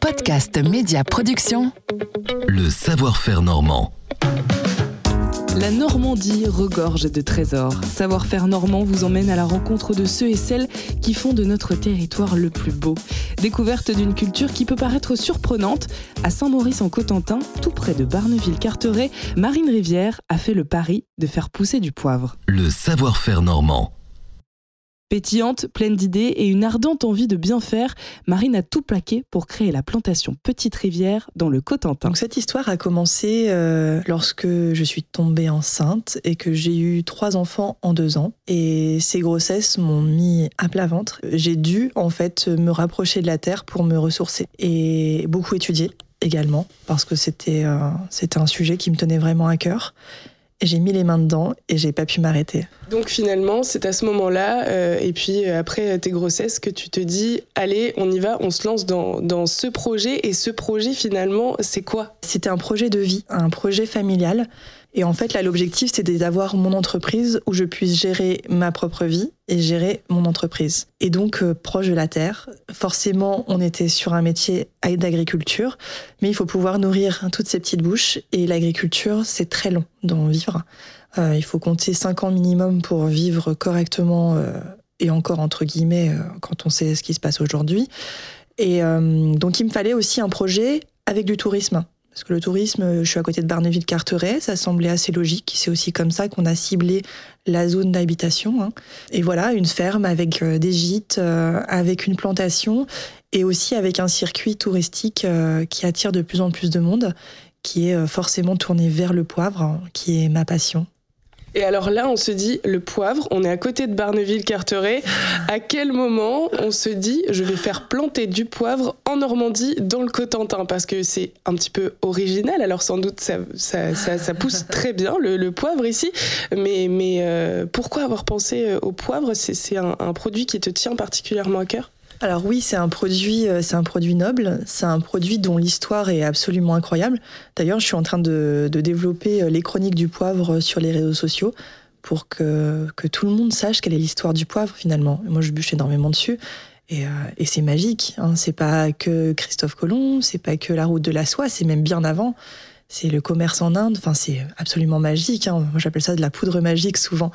Podcast Média Production. Le savoir-faire normand. La Normandie regorge de trésors. Savoir-faire normand vous emmène à la rencontre de ceux et celles qui font de notre territoire le plus beau. Découverte d'une culture qui peut paraître surprenante, à Saint-Maurice en Cotentin, tout près de Barneville-Carteret, Marine Rivière a fait le pari de faire pousser du poivre. Le savoir-faire normand. Pétillante, pleine d'idées et une ardente envie de bien faire, Marine a tout plaqué pour créer la plantation Petite Rivière dans le Cotentin. Donc cette histoire a commencé euh, lorsque je suis tombée enceinte et que j'ai eu trois enfants en deux ans. Et ces grossesses m'ont mis à plat ventre. J'ai dû en fait me rapprocher de la terre pour me ressourcer et beaucoup étudier également parce que c'était euh, c'était un sujet qui me tenait vraiment à cœur j'ai mis les mains dedans et j'ai pas pu m'arrêter. Donc finalement, c'est à ce moment-là, euh, et puis euh, après tes grossesses, que tu te dis, allez, on y va, on se lance dans, dans ce projet. Et ce projet, finalement, c'est quoi? C'était un projet de vie, un projet familial. Et en fait, là, l'objectif, c'était d'avoir mon entreprise où je puisse gérer ma propre vie et gérer mon entreprise. Et donc, euh, proche de la terre. Forcément, on était sur un métier d'agriculture, mais il faut pouvoir nourrir toutes ces petites bouches. Et l'agriculture, c'est très long d'en vivre. Euh, il faut compter 5 ans minimum pour vivre correctement, euh, et encore entre guillemets, quand on sait ce qui se passe aujourd'hui. Et donc, il me fallait aussi un projet avec du tourisme. Parce que le tourisme, je suis à côté de Barneville-Carteret, ça semblait assez logique. C'est aussi comme ça qu'on a ciblé la zone d'habitation. hein. Et voilà, une ferme avec euh, des gîtes, euh, avec une plantation et aussi avec un circuit touristique euh, qui attire de plus en plus de monde, qui est euh, forcément tourné vers le poivre, hein, qui est ma passion. Et alors là, on se dit, le poivre, on est à côté de Barneville-Carteret. À quel moment on se dit, je vais faire planter du poivre en Normandie, dans le Cotentin? Parce que c'est un petit peu original. Alors sans doute, ça, ça, ça, ça pousse très bien, le, le poivre ici. Mais, mais euh, pourquoi avoir pensé euh, au poivre? C'est c'est un, un produit qui te tient particulièrement à cœur? Alors oui, c'est un produit, euh, c'est un produit noble. C'est un produit dont l'histoire est absolument incroyable. D'ailleurs, je suis en train de, développer euh, les chroniques du poivre sur les réseaux sociaux pour que, que tout le monde sache quelle est l'histoire du poivre finalement. Moi, je bûche énormément dessus. Et, euh, et c'est magique. Hein. C'est pas que Christophe Colomb, c'est pas que la route de la soie, c'est même bien avant. C'est le commerce en Inde. Enfin, c'est absolument magique. hein. Moi, j'appelle ça de la poudre magique souvent.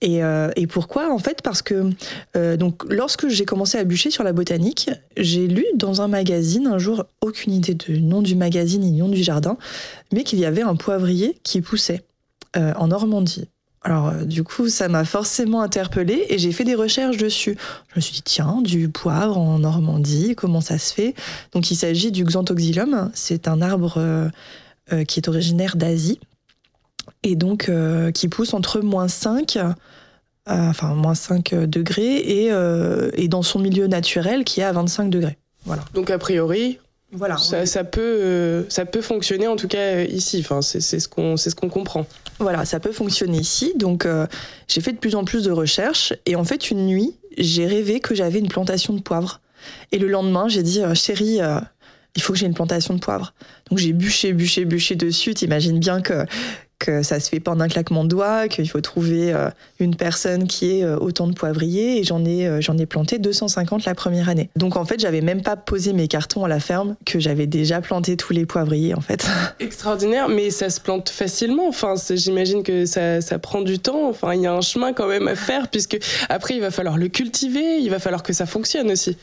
Et, euh, et pourquoi? En fait, parce que euh, donc, lorsque j'ai commencé à bûcher sur la botanique, j'ai lu dans un magazine un jour, aucune idée du nom du magazine ni nom du jardin, mais qu'il y avait un poivrier qui poussait euh, en Normandie. Alors, du coup, ça m'a forcément interpellée et j'ai fait des recherches dessus. Je me suis dit, tiens, du poivre en Normandie, comment ça se fait? Donc, il s'agit du Xanthoxylum. C'est un arbre qui est originaire d'Asie et donc euh, qui pousse entre moins 5, euh, enfin, moins 5 degrés et, euh, et dans son milieu naturel qui est à 25 degrés. Voilà. Donc a priori, Voilà. ça, ça peut, euh, ça peut fonctionner en tout cas ici. Enfin, c'est ce qu'on ce qu'on comprend. Voilà, ça peut fonctionner ici. Donc, euh, j'ai fait de plus en plus de recherches. Et en fait, une nuit, j'ai rêvé que j'avais une plantation de poivre. Et le lendemain, j'ai dit, chérie, il faut que j'ai une plantation de poivre. Donc, j'ai bûché, bûché, bûché dessus. T'imagines bien que, que ça se fait pas en un claquement de doigts, qu'il faut trouver euh, une personne qui ait euh, autant de poivriers. Et j'en ai, euh, j'en ai planté 250 la première année. Donc, en fait, j'avais même pas posé mes cartons à la ferme que j'avais déjà planté tous les poivriers, en fait. Extraordinaire, mais ça se plante facilement. Enfin, j'imagine que ça, ça prend du temps. Enfin, il y a un chemin quand même à faire, puisque après, il va falloir le cultiver, il va falloir que ça fonctionne aussi.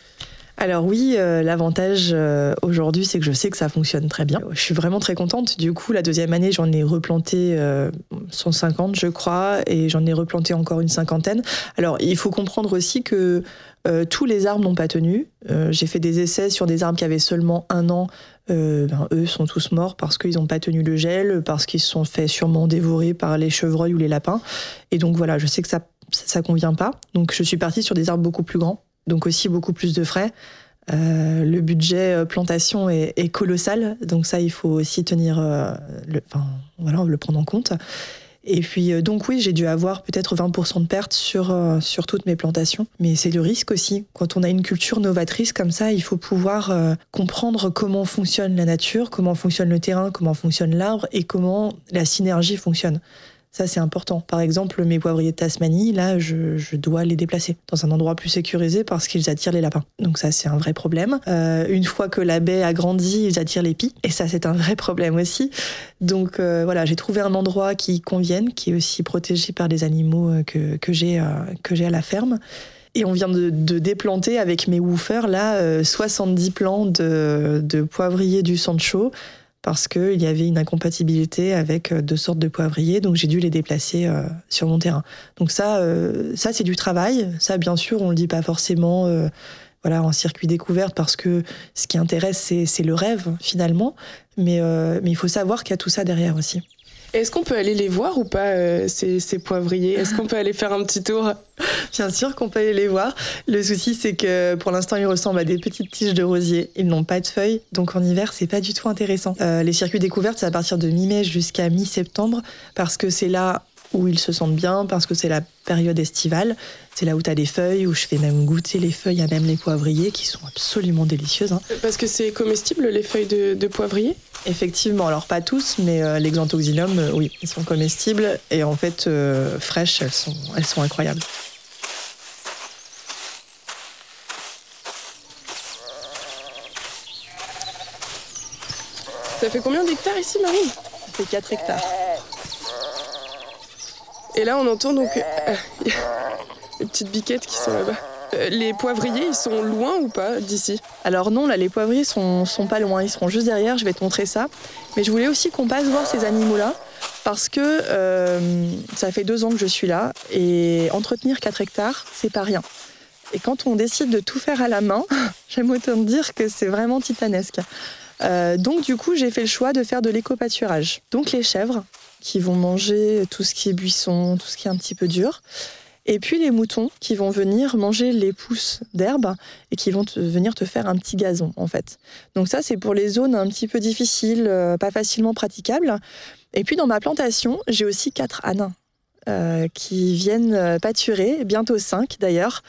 Alors oui, euh, l'avantage euh, aujourd'hui, c'est que je sais que ça fonctionne très bien. Je suis vraiment très contente. Du coup, la deuxième année, j'en ai replanté euh, 150, je crois, et j'en ai replanté encore une cinquantaine. Alors, il faut comprendre aussi que euh, tous les arbres n'ont pas tenu. Euh, J'ai fait des essais sur des arbres qui avaient seulement un an. Euh, ben, eux sont tous morts parce qu'ils n'ont pas tenu le gel, parce qu'ils se sont fait sûrement dévorer par les chevreuils ou les lapins. Et donc voilà, je sais que ça ça convient pas. Donc je suis partie sur des arbres beaucoup plus grands, donc aussi beaucoup plus de frais. Euh, le budget euh, plantation est, colossal, donc ça il faut aussi tenir, euh, le, enfin voilà, le prendre en compte. Et puis euh, donc oui, j'ai dû avoir peut-être 20% de pertes sur sur toutes mes plantations, mais c'est le risque aussi. Quand on a une culture novatrice comme ça, il faut pouvoir comprendre comment fonctionne la nature, comment fonctionne le terrain, comment fonctionne l'arbre et comment la synergie fonctionne. Ça, c'est important. Par exemple, mes poivriers de Tasmanie, là, je, dois les déplacer dans un endroit plus sécurisé parce qu'ils attirent les lapins. Donc ça, c'est un vrai problème. Euh, une fois que la baie a grandi, ils attirent les pies. Et ça, c'est un vrai problème aussi. Donc euh, voilà, j'ai trouvé un endroit qui convienne, qui est aussi protégé par des animaux euh, que, que j'ai à la ferme. Et on vient de, déplanter avec mes woofers, là, 70 plants de poivriers du Sancho parce qu'il y avait une incompatibilité avec euh, deux sortes de poivriers, donc j'ai dû les déplacer euh, sur mon terrain. Donc ça, euh, ça c'est du travail. Ça, bien sûr, on le dit pas forcément. voilà, en circuit découvert, parce que ce qui intéresse, c'est le rêve, finalement. Mais, mais il faut savoir qu'il y a tout ça derrière aussi. Est-ce qu'on peut aller les voir ou pas, euh, ces, poivriers? Est-ce qu'on peut aller faire un petit tour? Bien sûr qu'on peut aller les voir. Le souci, c'est que pour l'instant, ils ressemblent à des petites tiges de rosier. Ils n'ont pas de feuilles, donc en hiver, c'est pas du tout intéressant. Euh, les circuits découvertes, c'est à partir de mi-mai jusqu'à mi-septembre, parce que c'est là où ils se sentent bien, parce que c'est la période estivale. C'est là où tu as des feuilles, où je fais même goûter les feuilles à même les poivriers, qui sont absolument délicieuses. Hein. Parce que c'est comestible, les feuilles de, de poivrier Effectivement, alors pas tous, mais euh, l'exantoxylum, euh, oui, ils sont comestibles et en fait euh, fraîches, elles sont, elles sont incroyables. Ça fait combien d'hectares ici, Marine Ça fait 4 hectares. Et là, on entend donc les petites biquettes qui sont là-bas. Euh, les poivriers, ils sont loin ou pas d'ici? Alors non, là, les poivriers sont, sont pas loin, ils seront juste derrière, je vais te montrer ça. Mais je voulais aussi qu'on passe voir ces animaux-là, parce que euh, ça fait deux ans que je suis là, et entretenir 4 hectares, c'est pas rien. Et quand on décide de tout faire à la main, j'aime autant dire que c'est vraiment titanesque. Euh, donc du coup, j'ai fait le choix de faire de l'éco-pâturage. Donc les chèvres, qui vont manger tout ce qui est buisson, tout ce qui est un petit peu dur. Et puis les moutons qui vont venir manger les pousses d'herbe et qui vont venir te faire un petit gazon en fait. Donc ça c'est pour les zones un petit peu difficiles, euh, pas facilement praticables. Et puis dans ma plantation, j'ai aussi quatre ânes euh, qui viennent euh, pâturer, bientôt cinq d'ailleurs,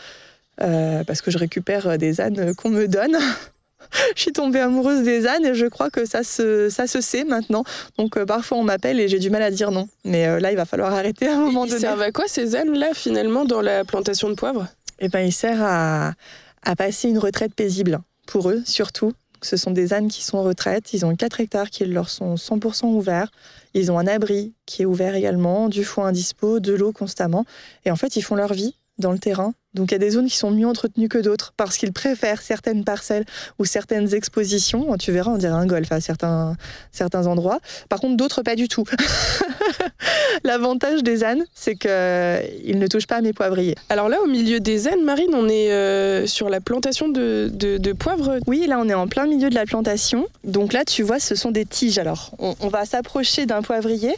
parce que je récupère des ânes qu'on me donne. je suis tombée amoureuse des ânes et je crois que ça se, ça se sait maintenant. Donc euh, parfois on m'appelle et j'ai du mal à dire non. Mais euh, là, il va falloir arrêter à un moment donné. Ils servent à quoi ces ânes-là finalement dans la plantation de poivre? Eh ben, ils servent à, à passer une retraite paisible pour eux surtout. Ce sont des ânes qui sont en retraite. Ils ont 4 hectares qui leur sont 100% ouverts. Ils ont un abri qui est ouvert également, du foin indispo, de l'eau constamment. Et en fait, ils font leur vie dans le terrain. Donc il y a des zones qui sont mieux entretenues que d'autres parce qu'ils préfèrent certaines parcelles ou certaines expositions. Tu verras, on dirait un golf à certains, certains endroits. Par contre, d'autres pas du tout. L'avantage des ânes, c'est qu'ils ne touchent pas à mes poivriers. Alors là, au milieu des ânes, Marine, on est euh, sur la plantation de, de, poivre Oui, là, on est en plein milieu de la plantation. Donc là, tu vois, ce sont des tiges. Alors, on, va s'approcher d'un poivrier.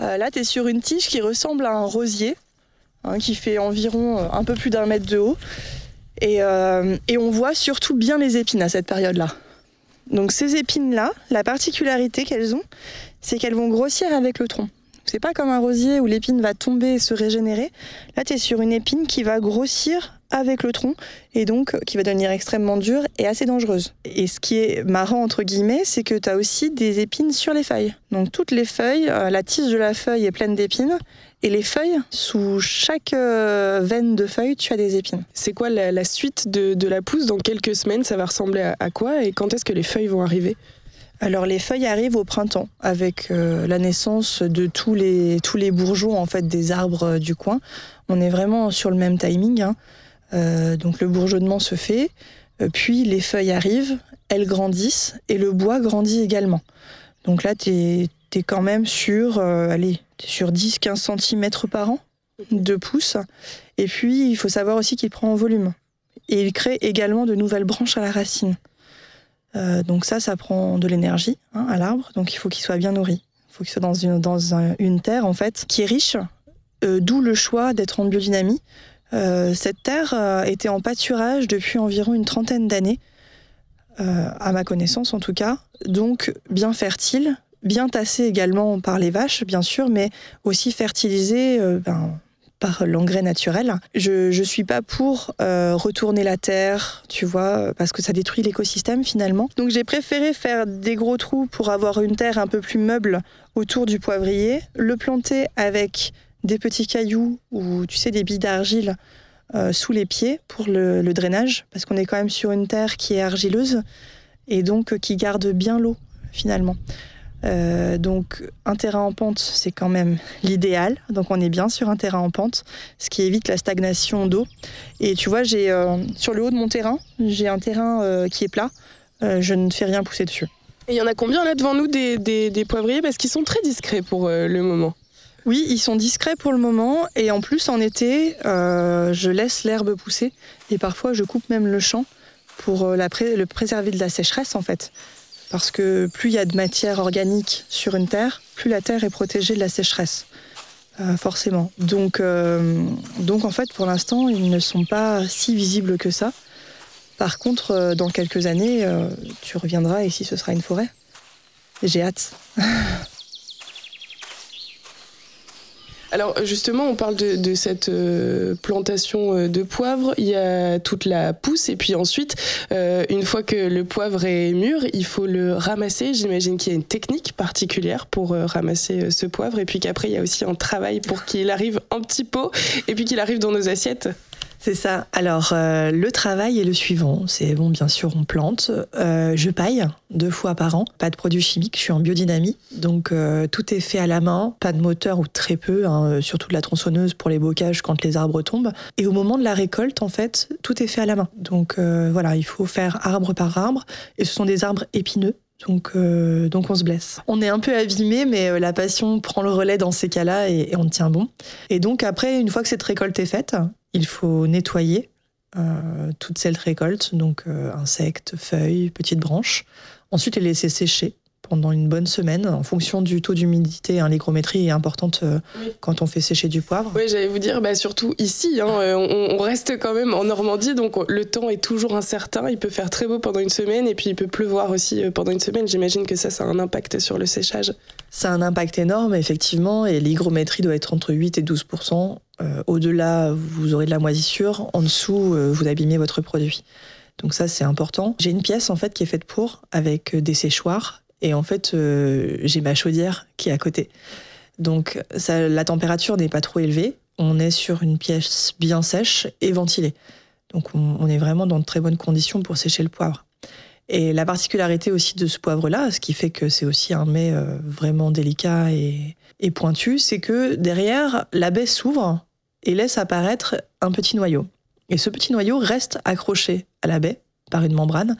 Euh, là, tu es sur une tige qui ressemble à un rosier. Hein, qui fait environ euh, un peu plus d'un mètre de haut. Euh, et, on voit surtout bien les épines à cette période-là. Donc ces épines-là, la particularité qu'elles ont, c'est qu'elles vont grossir avec le tronc. C'est pas comme un rosier où l'épine va tomber et se régénérer. Là, tu es sur une épine qui va grossir avec le tronc et donc qui va devenir extrêmement dure et assez dangereuse. Et ce qui est marrant entre guillemets, c'est que tu as aussi des épines sur les feuilles. Donc toutes les feuilles, euh, la tige de la feuille est pleine d'épines et les feuilles, sous chaque euh, veine de feuille, tu as des épines. C'est quoi la, suite de, la pousse? Dans quelques semaines, ça va ressembler à, quoi? Et quand est-ce que les feuilles vont arriver? Alors les feuilles arrivent au printemps avec euh, la naissance de tous les, tous les bourgeons en fait des arbres euh, du coin. On est vraiment sur le même timing. Hein. donc le bourgeonnement se fait, puis les feuilles arrivent, elles grandissent et le bois grandit également. Donc là, tu es, quand même sur, allez, sur 10-15 cm par an de pousses. Et puis, il faut savoir aussi qu'il prend en volume. Et il crée également de nouvelles branches à la racine. Euh, donc ça, ça prend de l'énergie hein, à l'arbre. Donc il faut qu'il soit bien nourri. Il faut qu'il soit dans une, dans une terre, en fait, qui est riche. Euh, d'où le choix d'être en biodynamie. Euh, cette terre était en pâturage depuis environ une trentaine d'années, à ma connaissance en tout cas. Donc bien fertile, bien tassé également par les vaches, bien sûr, mais aussi fertilisé euh, ben, par l'engrais naturel. Je ne suis pas pour euh, retourner la terre, tu vois, parce que ça détruit l'écosystème finalement. Donc j'ai préféré faire des gros trous pour avoir une terre un peu plus meuble autour du poivrier, le planter avec des petits cailloux ou tu sais des billes d'argile euh, sous les pieds pour le, le drainage, parce qu'on est quand même sur une terre qui est argileuse et donc qui garde bien l'eau finalement. Euh, donc un terrain en pente, c'est quand même l'idéal. Donc on est bien sur un terrain en pente, ce qui évite la stagnation d'eau. Et tu vois, j'ai euh, sur le haut de mon terrain, j'ai un terrain euh, qui est plat. je ne fais rien pousser dessus. Et il y en a combien là devant nous des, des, poivriers? Parce qu'ils sont très discrets pour le moment. Oui, ils sont discrets pour le moment. Et en plus, en été, je laisse l'herbe pousser. Et parfois, je coupe même le champ pour la le préserver de la sécheresse, en fait. Parce que plus il y a de matière organique sur une terre, plus la terre est protégée de la sécheresse. Euh, forcément. Donc, euh, donc en fait, pour l'instant, ils ne sont pas si visibles que ça. Par contre, euh, dans quelques années, tu reviendras ici, ce sera une forêt. J'ai hâte. Alors justement, on parle de, cette euh, plantation euh, de poivre. Il y a toute la pousse et puis ensuite, euh, une fois que le poivre est mûr, il faut le ramasser. J'imagine qu'il y a une technique particulière pour ramasser ce poivre et puis qu'après, il y a aussi un travail pour qu'il arrive en petit pot et puis qu'il arrive dans nos assiettes. C'est ça. Alors, euh, le travail est le suivant. C'est bon, bien sûr, on plante. Euh, je paille deux fois par an. Pas de produits chimiques. Je suis en biodynamie. Donc, euh, tout est fait à la main. Pas de moteur ou très peu. Hein, surtout de la tronçonneuse pour les bocages quand les arbres tombent. Et au moment de la récolte, en fait, tout est fait à la main. Donc, voilà, il faut faire arbre par arbre. Et ce sont des arbres épineux. Donc, donc on se blesse. On est un peu abîmé, mais la passion prend le relais dans ces cas-là et, et on tient bon. Et donc après, une fois que cette récolte est faite, il faut nettoyer euh, toute cette récolte, donc euh, insectes, feuilles, petites branches. Ensuite, les laisser sécher pendant une bonne semaine en fonction du taux d'humidité. Hein, L'hygrométrie est importante euh, quand on fait sécher du poivre. Oui, j'allais vous dire, bah, surtout ici, hein, on, reste quand même en Normandie, donc le temps est toujours incertain. Il peut faire très beau pendant une semaine et puis il peut pleuvoir aussi pendant une semaine. J'imagine que ça, ça a un impact sur le séchage. Ça a un impact énorme, effectivement, et l'hygrométrie doit être entre 8 et 12 euh, Au-delà, vous aurez de la moisissure. En dessous, euh, vous abîmez votre produit. Donc ça, c'est important. J'ai une pièce en fait qui est faite pour, avec euh, des séchoirs, et en fait, j'ai ma chaudière qui est à côté. Donc la température n'est pas trop élevée. On est sur une pièce bien sèche et ventilée. Donc on, est vraiment dans de très bonnes conditions pour sécher le poivre. Et la particularité aussi de ce poivre-là, ce qui fait que c'est aussi un mets euh, vraiment délicat et, pointu, c'est que derrière, la baie s'ouvre et laisse apparaître un petit noyau. Et ce petit noyau reste accroché à la baie par une membrane.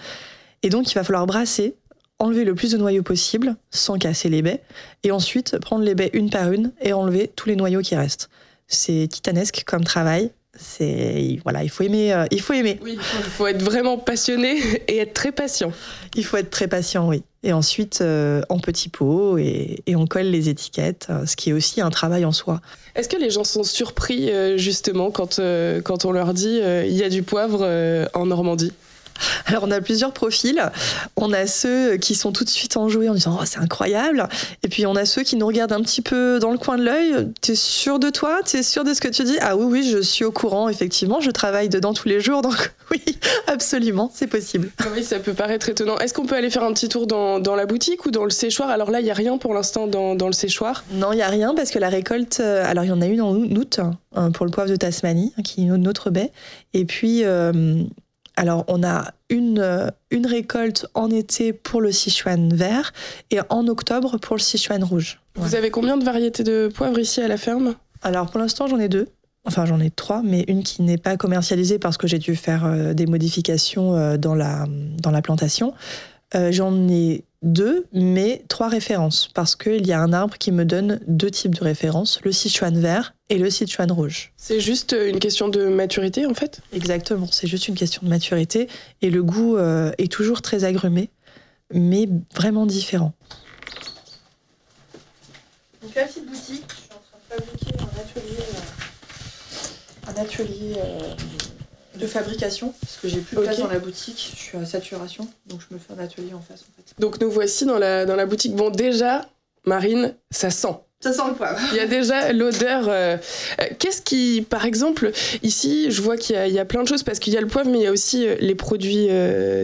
Et donc, il va falloir brasser, enlever le plus de noyaux possible sans casser les baies, et ensuite prendre les baies une par une et enlever tous les noyaux qui restent. C'est titanesque comme travail, c'est voilà, il faut aimer, euh, il faut aimer. Oui, il faut être vraiment passionné et être très patient. Il faut être très patient, oui. Et ensuite euh, en petits pots et, et, on colle les étiquettes, euh, ce qui est aussi un travail en soi. Est-ce que les gens sont surpris justement quand quand on leur dit il y a du poivre en Normandie? alors on a plusieurs profils. On a ceux qui sont tout de suite enjoués en disant oh, c'est incroyable. Et puis on a ceux qui nous regardent un petit peu dans le coin de l'œil. T'es sûr de toi? T'es sûr de ce que tu dis? Ah oui oui, je suis au courant. Effectivement, je travaille dedans tous les jours, donc oui, absolument, c'est possible. Ah oui, ça peut paraître étonnant. Est-ce qu'on peut aller faire un petit tour dans, la boutique ou dans le séchoir? Alors là, il y a rien pour l'instant dans, le séchoir. Non, il y a rien parce que la récolte. Euh, alors il y en a une en août hein, pour le poivre de Tasmanie, qui est notre baie. Et puis euh, alors, on a une, euh, une récolte en été pour le Sichuan vert et en octobre pour le Sichuan rouge. Vous avez combien de variétés de poivre ici à la ferme? Alors, pour l'instant, j'en ai deux. Enfin, j'en ai trois, mais une qui n'est pas commercialisée parce que j'ai dû faire euh, des modifications euh, dans la, dans la plantation. j'en ai deux, mais trois références, parce qu'il y a un arbre qui me donne deux types de références, le Sichuan vert et le Sichuan rouge. C'est juste une question de maturité, en fait? Exactement, c'est juste une question de maturité, et le goût euh, est toujours très agrumé, mais vraiment différent. Donc la petite boutique, je suis en train de fabriquer un atelier, euh, un atelier euh, de fabrication, parce que j'ai plus de place dans la boutique, je suis à saturation, donc je me fais un atelier en face. En fait. Donc nous voici dans la, dans la boutique. Bon, déjà, Marine, ça sent. Ça sent le poivre. Il y a déjà l'odeur. euh, euh, Qu'est-ce qui, par exemple, ici, je vois qu'il y, a- il y a plein de choses parce qu'il y a le poivre, mais il y a aussi euh, les produits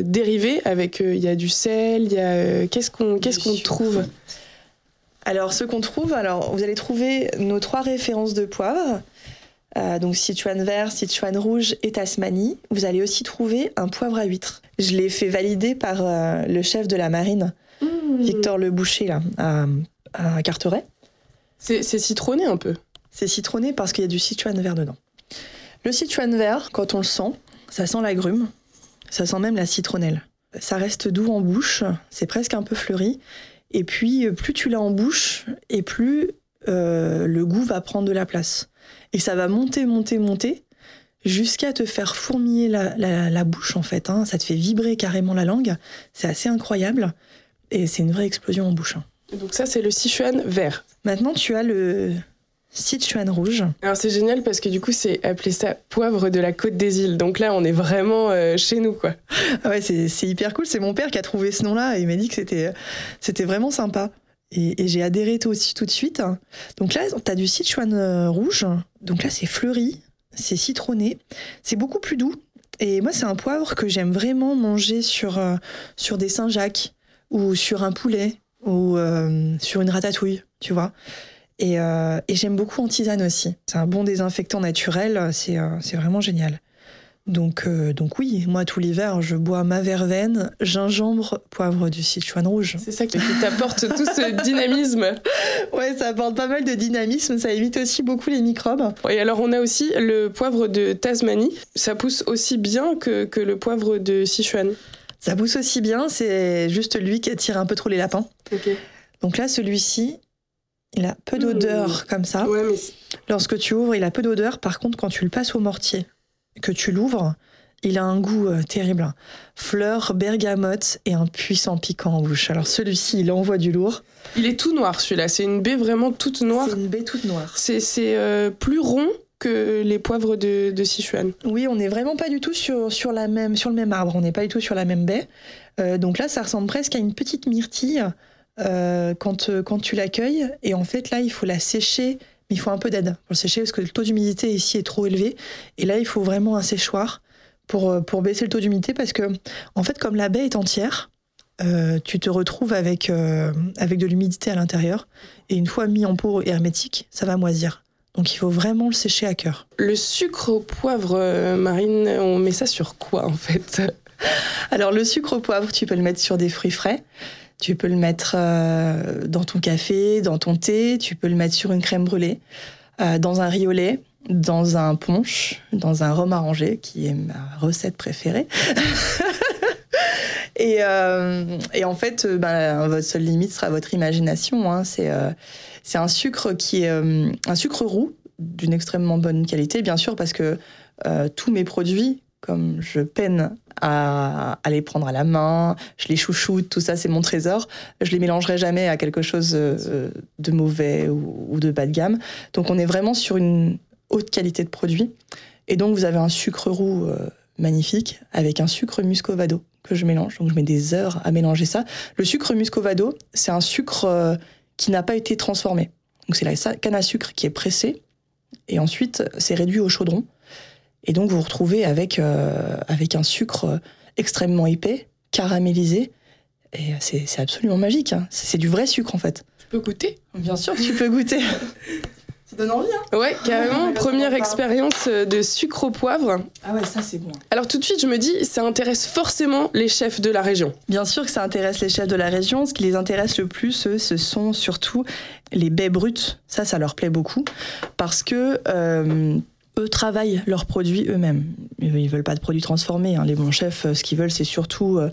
dérivés. Avec, il y a du sel, il y a qu'est-ce qu'on, qu'est-ce qu'on trouve? Alors, ce qu'on trouve, alors vous allez trouver nos trois références de poivre. Euh, donc Sichuan vert, Sichuan rouge et Tasmanie. Vous allez aussi trouver un poivre à huître. Je l'ai fait valider par euh, le chef de la marine, Victor Le Boucher, là, à, à Carteret. C'est, citronné un peu. C'est citronné parce qu'il y a du Sichuan vert dedans. Le Sichuan vert, quand on le sent, ça sent l'agrume, ça sent même la citronnelle. Ça reste doux en bouche, c'est presque un peu fleuri. Et puis, plus tu l'as en bouche, et plus euh, le goût va prendre de la place. Et ça va monter, monter, monter, jusqu'à te faire fourmiller la, la- la bouche, en fait. hein. Ça te fait vibrer carrément la langue. C'est assez incroyable. Et c'est une vraie explosion en bouche. hein. Donc ça, c'est le Sichuan vert. Maintenant, tu as le Sichuan rouge. Alors c'est génial parce que du coup, c'est appelé ça poivre de la côte des îles. Donc là, on est vraiment euh, chez nous, quoi. Ah ouais, c'est c'est hyper cool. C'est mon père qui a trouvé ce nom-là et il m'a dit que c'était c'était vraiment sympa. Et, j'ai adhéré tout, aussi tout de suite. Donc là, tu as du Sichuan euh, rouge. Donc là, c'est fleuri, c'est citronné, c'est beaucoup plus doux. Et moi, c'est un poivre que j'aime vraiment manger sur, euh, sur des Saint-Jacques ou sur un poulet ou euh, sur une ratatouille, tu vois. Et, et j'aime beaucoup en tisane aussi. C'est un bon désinfectant naturel, c'est vraiment génial. Donc, euh, donc oui, moi tout l'hiver, je bois ma verveine, gingembre, poivre du Sichuan rouge. C'est ça qui t'apporte tout ce dynamisme. Ouais, ça apporte pas mal de dynamisme, ça évite aussi beaucoup les microbes. Et alors, on a aussi le poivre de Tasmanie. Ça pousse aussi bien que, que le poivre de Sichuan. Ça pousse aussi bien, c'est juste lui qui attire un peu trop les lapins. Ok. Donc là, celui-ci, il a peu Mmh. d'odeur comme ça. Ouais, mais Lorsque tu ouvres, il a peu d'odeur. Par contre, quand tu le passes au mortier, que tu l'ouvres, il a un goût euh, terrible. Fleur, bergamote et un puissant piquant en bouche. Alors celui-ci, il envoie du lourd. il est tout noir celui-là. C'est une baie vraiment toute noire. C'est une baie toute noire. C'est euh, plus rond que les poivres de, de Sichuan. Oui, on n'est vraiment pas du tout sur, sur, la même, sur le même arbre, on n'est pas du tout sur la même baie. Euh, donc là, ça ressemble presque à une petite myrtille quand, quand tu l'accueilles. Et en fait, là, il faut la sécher, il faut un peu d'aide pour le sécher parce que le taux d'humidité ici est trop élevé. Et là, il faut vraiment un séchoir pour, euh, baisser le taux d'humidité parce que, en fait, comme la baie est entière, euh, tu te retrouves avec, euh, avec de l'humidité à l'intérieur. Et une fois mis en pot hermétique, ça va moisir. Donc il faut vraiment le sécher à cœur. Le sucre au poivre, Marine, on met ça sur quoi en fait? Alors le sucre au poivre, tu peux le mettre sur des fruits frais. Tu peux le mettre euh, dans ton café, dans ton thé. Tu peux le mettre sur une crème brûlée, euh, dans un lait, dans un punch, dans un rhum arrangé, qui est ma recette préférée. et, euh, et en fait, ben, votre seule limite sera votre imagination. hein. C'est c'est un sucre qui est un sucre roux d'une extrêmement bonne qualité, bien sûr, parce que tous mes produits, comme je peine à, les prendre à la main, je les chouchoute, tout ça, c'est mon trésor. Je les mélangerai jamais à quelque chose euh, de mauvais ou, de bas de gamme. Donc, on est vraiment sur une haute qualité de produit. Et donc, vous avez un sucre roux euh, magnifique avec un sucre muscovado que je mélange. Donc, je mets des heures à mélanger ça. Le sucre muscovado, c'est un sucre euh, qui n'a pas été transformé. Donc, c'est la canne à sucre qui est pressée et ensuite, c'est réduit au chaudron. Et donc, vous vous retrouvez avec, euh, avec un sucre euh, extrêmement épais, caramélisé. Et c'est c'est absolument magique. hein. C'est c'est du vrai sucre, en fait. Tu peux goûter? Bien sûr, tu peux goûter. Ça donne envie, hein Ouais, carrément. Ah, Première expérience euh, de sucre au poivre. Ah ouais, ça, c'est bon. Alors tout de suite, je me dis, ça intéresse forcément les chefs de la région. Bien sûr que ça intéresse les chefs de la région. Ce qui les intéresse le plus, eux, ce sont surtout les baies brutes. Ça, ça leur plaît beaucoup parce que euh, eux travaillent leurs produits eux-mêmes. Ils veulent pas de produits transformés. hein. Les bons chefs, euh, ce qu'ils veulent, c'est surtout euh,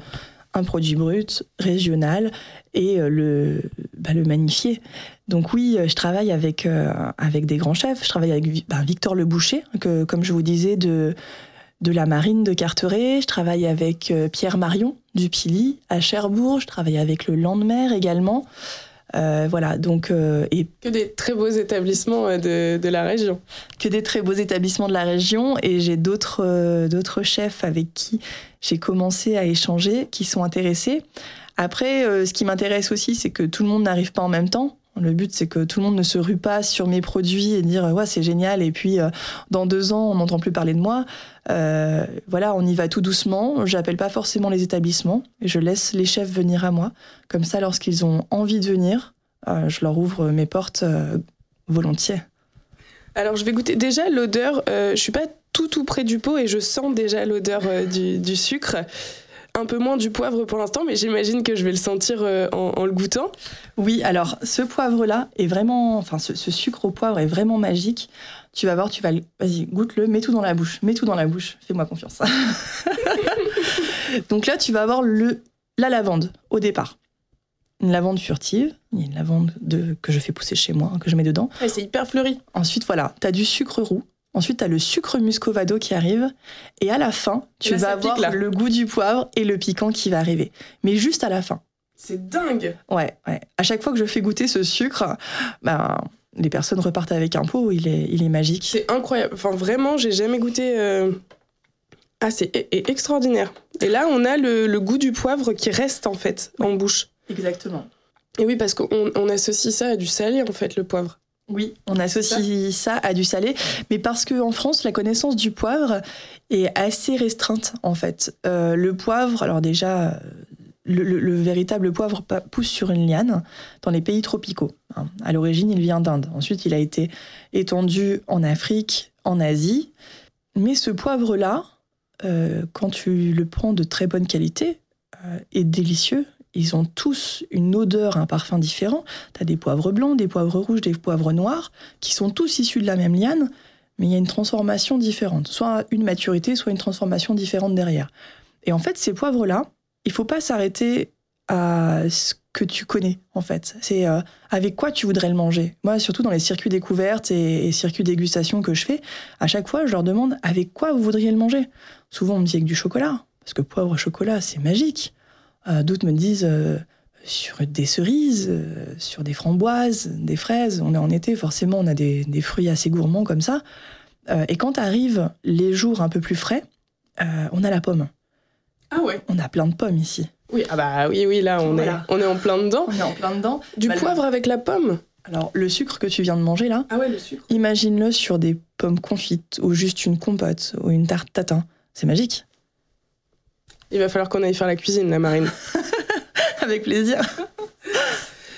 un produit brut, régional et euh, le, bah, magnifier. Donc oui, je travaille avec, avec des grands chefs. Je travaille avec bah, Victor Le Boucher, que, comme je vous disais, de, de la marine de Carteret. Je travaille avec Pierre Marion du Pili à Cherbourg. Je travaille avec le Landemer également. Euh, voilà, donc, euh, et Que des très beaux établissements euh, de, de la région. que des très beaux établissements de la région. Et j'ai d'autres euh, d'autres chefs avec qui j'ai commencé à échanger qui sont intéressés. Après, euh, ce qui m'intéresse aussi, c'est que tout le monde n'arrive pas en même temps. Le but, c'est que tout le monde ne se rue pas sur mes produits et dire ouais c'est génial et puis euh, dans deux ans on n'entend plus parler de moi. Euh, voilà, on y va tout doucement. J'appelle pas forcément les établissements et je laisse les chefs venir à moi. Comme ça, lorsqu'ils ont envie de venir, euh, je leur ouvre mes portes volontiers. Alors je vais goûter déjà l'odeur. je suis pas tout tout près du pot et je sens déjà l'odeur du, du sucre un peu moins du poivre pour l'instant, mais j'imagine que je vais le sentir euh, en, le goûtant. Oui, alors ce poivre-là est vraiment, enfin ce, sucre au poivre est vraiment magique. Tu vas voir, tu vas, vas-y, goûte-le, mets tout dans la bouche, mets tout dans la bouche, fais-moi confiance. Donc là, tu vas avoir le, la lavande au départ. Une lavande furtive, il y a une lavande de, que je fais pousser chez moi, que je mets dedans. c'est hyper fleuri. Ensuite, voilà, tu as du sucre roux, Ensuite, tu as le sucre muscovado qui arrive. Et à la fin, tu vas avoir le goût du poivre et le piquant qui va arriver. Mais juste à la fin. C'est dingue Ouais, ouais. À chaque fois que je fais goûter ce sucre, ben, les personnes repartent avec un pot. Il est, il est magique. C'est incroyable. Enfin, vraiment, j'ai jamais goûté. Euh, ah, c'est extraordinaire. Et là, on a le, goût du poivre qui reste, en fait, en bouche. Exactement. Et oui, parce qu'on associe ça à du salé, en fait, le poivre. Oui, on associe ça. à du salé, mais parce qu'en France, la connaissance du poivre est assez restreinte en fait. Euh, le poivre, alors déjà, le, véritable poivre pousse sur une liane dans les pays tropicaux. Hein. À l'origine, il vient d'Inde. Ensuite, il a été étendu en Afrique, en Asie. Mais ce poivre-là, euh, quand tu le prends de très bonne qualité, euh, est délicieux ils ont tous une odeur, un parfum différent. Tu as des poivres blancs, des poivres rouges, des poivres noirs, qui sont tous issus de la même liane, mais il y a une transformation différente. Soit une maturité, soit une transformation différente derrière. Et en fait, ces poivres-là, il faut pas s'arrêter à ce que tu connais, en fait. C'est euh, avec quoi tu voudrais le manger? Moi, surtout dans les circuits découvertes et, circuits dégustation que je fais, à chaque fois, je leur demande avec quoi vous voudriez le manger? Souvent, on me dit avec du chocolat, parce que poivre chocolat, c'est magique. Euh, d'autres me disent euh, sur des cerises, euh, sur des framboises, des fraises. On est en été, forcément, on a des, fruits assez gourmands comme ça. et quand arrivent les jours un peu plus frais, on a la pomme. Ah ouais On a plein de pommes ici. Oui, ah bah oui, oui, là, on, est, on est en plein dedans. On est en plein dedans. Du poivre avec la pomme? Alors, le sucre que tu viens de manger là, ah ouais, le sucre. imagine-le sur des pommes confites ou juste une compote ou une tarte tatin. C'est magique. Il va falloir qu'on aille faire la cuisine, la Marine. Avec plaisir.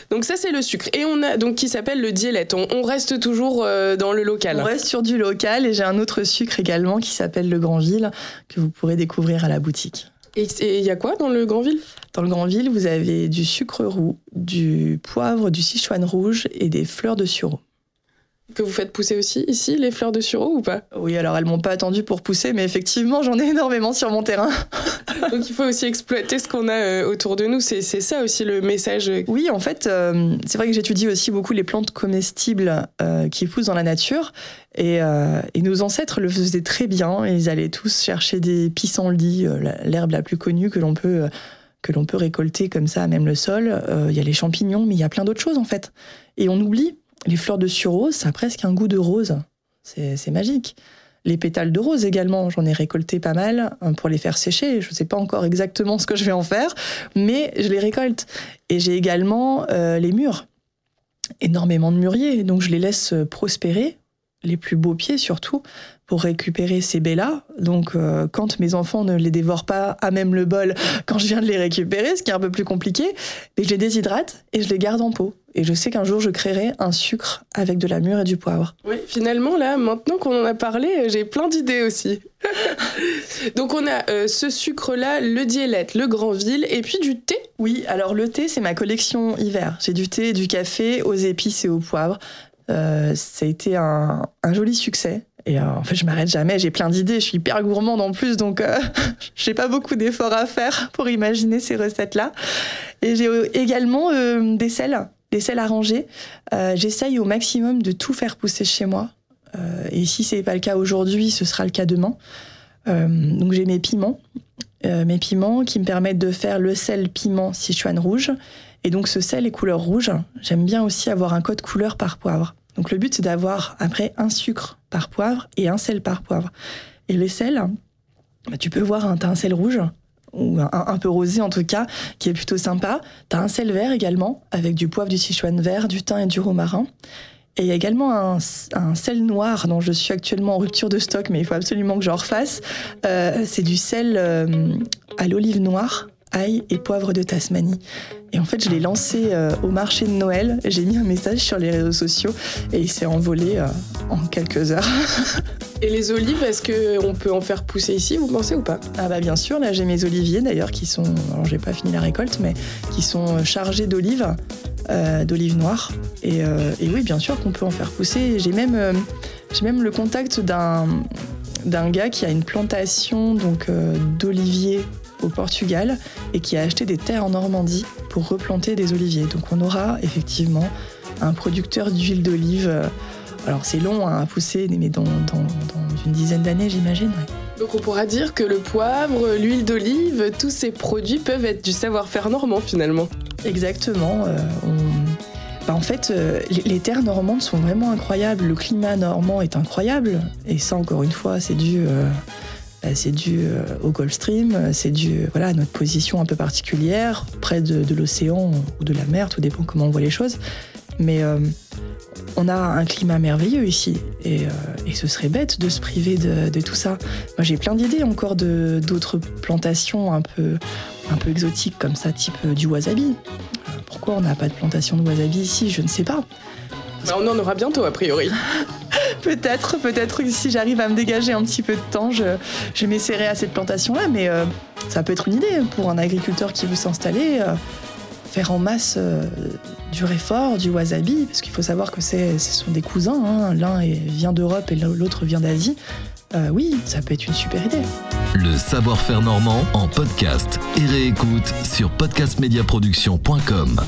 Donc ça c'est le sucre et on a donc qui s'appelle le diélette. On, reste toujours euh, dans le local. On reste sur du local et j'ai un autre sucre également qui s'appelle le Grandville que vous pourrez découvrir à la boutique. Et il y a quoi dans le Grandville Dans le Grandville, vous avez du sucre roux, du poivre, du sichuan rouge et des fleurs de sureau que vous faites pousser aussi ici, les fleurs de sureau ou pas? Oui, alors elles m'ont pas attendu pour pousser, mais effectivement, j'en ai énormément sur mon terrain. Donc il faut aussi exploiter ce qu'on a euh, autour de nous. C'est ça aussi le message. Oui, en fait, euh, c'est vrai que j'étudie aussi beaucoup les plantes comestibles euh, qui poussent dans la nature. Et, et, nos ancêtres le faisaient très bien. Ils allaient tous chercher des pissenlits, l'herbe la plus connue que l'on peut que l'on peut récolter comme ça, même le sol. Il y a les champignons, mais il y a plein d'autres choses en fait. Et on oublie les fleurs de sureau, ça a presque un goût de rose. C'est magique. Les pétales de rose également, j'en ai récolté pas mal hein, pour les faire sécher. Je ne sais pas encore exactement ce que je vais en faire, mais je les récolte. Et j'ai également euh, les mûres, énormément de mûriers, donc je les laisse prospérer, les plus beaux pieds surtout, pour récupérer ces baies-là. Donc, euh, quand mes enfants ne les dévorent pas à même le bol quand je viens de les récupérer, ce qui est un peu plus compliqué, mais je les déshydrate et je les garde en pot. Et je sais qu'un jour, je créerai un sucre avec de la mûre et du poivre. Oui, finalement, là, maintenant qu'on en a parlé, euh, j'ai plein d'idées aussi. Donc, on a euh, ce sucre-là, le diélette, le Grandville, et puis du thé. Oui, alors le thé, c'est ma collection hiver. J'ai du thé et du café aux épices et au poivre. Ça a été un, un joli succès. Et euh, en fait, je m'arrête jamais, j'ai plein d'idées, je suis hyper gourmande en plus, donc euh, j'ai pas beaucoup d'efforts à faire pour imaginer ces recettes-là. Et j'ai euh, également des sels, des sels arrangés. J'essaye au maximum de tout faire pousser chez moi. et si c'est pas le cas aujourd'hui, ce sera le cas demain. donc j'ai mes piments, mes piments qui me permettent de faire le sel piment Sichuan rouge. Et donc ce sel est couleur rouge. J'aime bien aussi avoir un code couleur par poivre. Donc le but, c'est d'avoir après un sucre par poivre et un sel par poivre. Et les sels, bah, tu peux voir, un, as un sel rouge, ou un, peu rosé en tout cas, qui est plutôt sympa. Tu as un sel vert également, avec du poivre, du Sichuan vert, du thym et du romarin. Et il y a également un, sel noir dont je suis actuellement en rupture de stock, mais il faut absolument que j'en refasse. Euh, c'est du sel euh, à l'olive noire, ail et poivre de Tasmanie. Et en fait, je l'ai lancé euh, au marché de Noël. J'ai mis un message sur les réseaux sociaux et il s'est envolé en quelques heures. Et les olives, est-ce qu'on peut en faire pousser ici, vous pensez ou pas? Ah bah bien sûr, là j'ai mes oliviers d'ailleurs qui sont, alors j'ai pas fini la récolte, mais qui sont chargés d'olives, euh, d'olives noires. Euh, et, oui, bien sûr qu'on peut en faire pousser. J'ai même, euh, j'ai même le contact d'un, d'un gars qui a une plantation donc d'oliviers au Portugal et qui a acheté des terres en Normandie pour replanter des oliviers. Donc on aura effectivement un producteur d'huile d'olive alors c'est long hein, à pousser, mais dans, une dizaine d'années, j'imagine. Donc on pourra dire que le poivre, l'huile d'olive, tous ces produits peuvent être du savoir-faire normand finalement. Exactement. Euh, bah, en fait, euh, les, terres normandes sont vraiment incroyables. Le climat normand est incroyable. Et ça, encore une fois, c'est dû, euh, c'est dû au Gulf Stream, c'est dû voilà, à notre position un peu particulière, près de, de l'océan ou de la mer, tout dépend comment on voit les choses. Mais on a un climat merveilleux ici et, euh, ce serait bête de se priver de, tout ça. Moi j'ai plein d'idées encore d'autres plantations un peu, un peu exotiques comme ça, type euh, du wasabi. Euh, pourquoi on n'a pas de plantation de wasabi ici? Je ne sais pas. Bah, on en aura bientôt a priori. peut-être, peut-être que si j'arrive à me dégager un petit peu de temps, je, m'essaierai à cette plantation-là, mais ça peut être une idée pour un agriculteur qui veut s'installer faire en masse euh, du réfort, du wasabi, parce qu'il faut savoir que ce sont des cousins, hein. l'un vient d'Europe et l'autre vient d'Asie. Euh, oui, ça peut être une super idée. Le savoir-faire normand en podcast et réécoute sur podcastmediaproduction.com.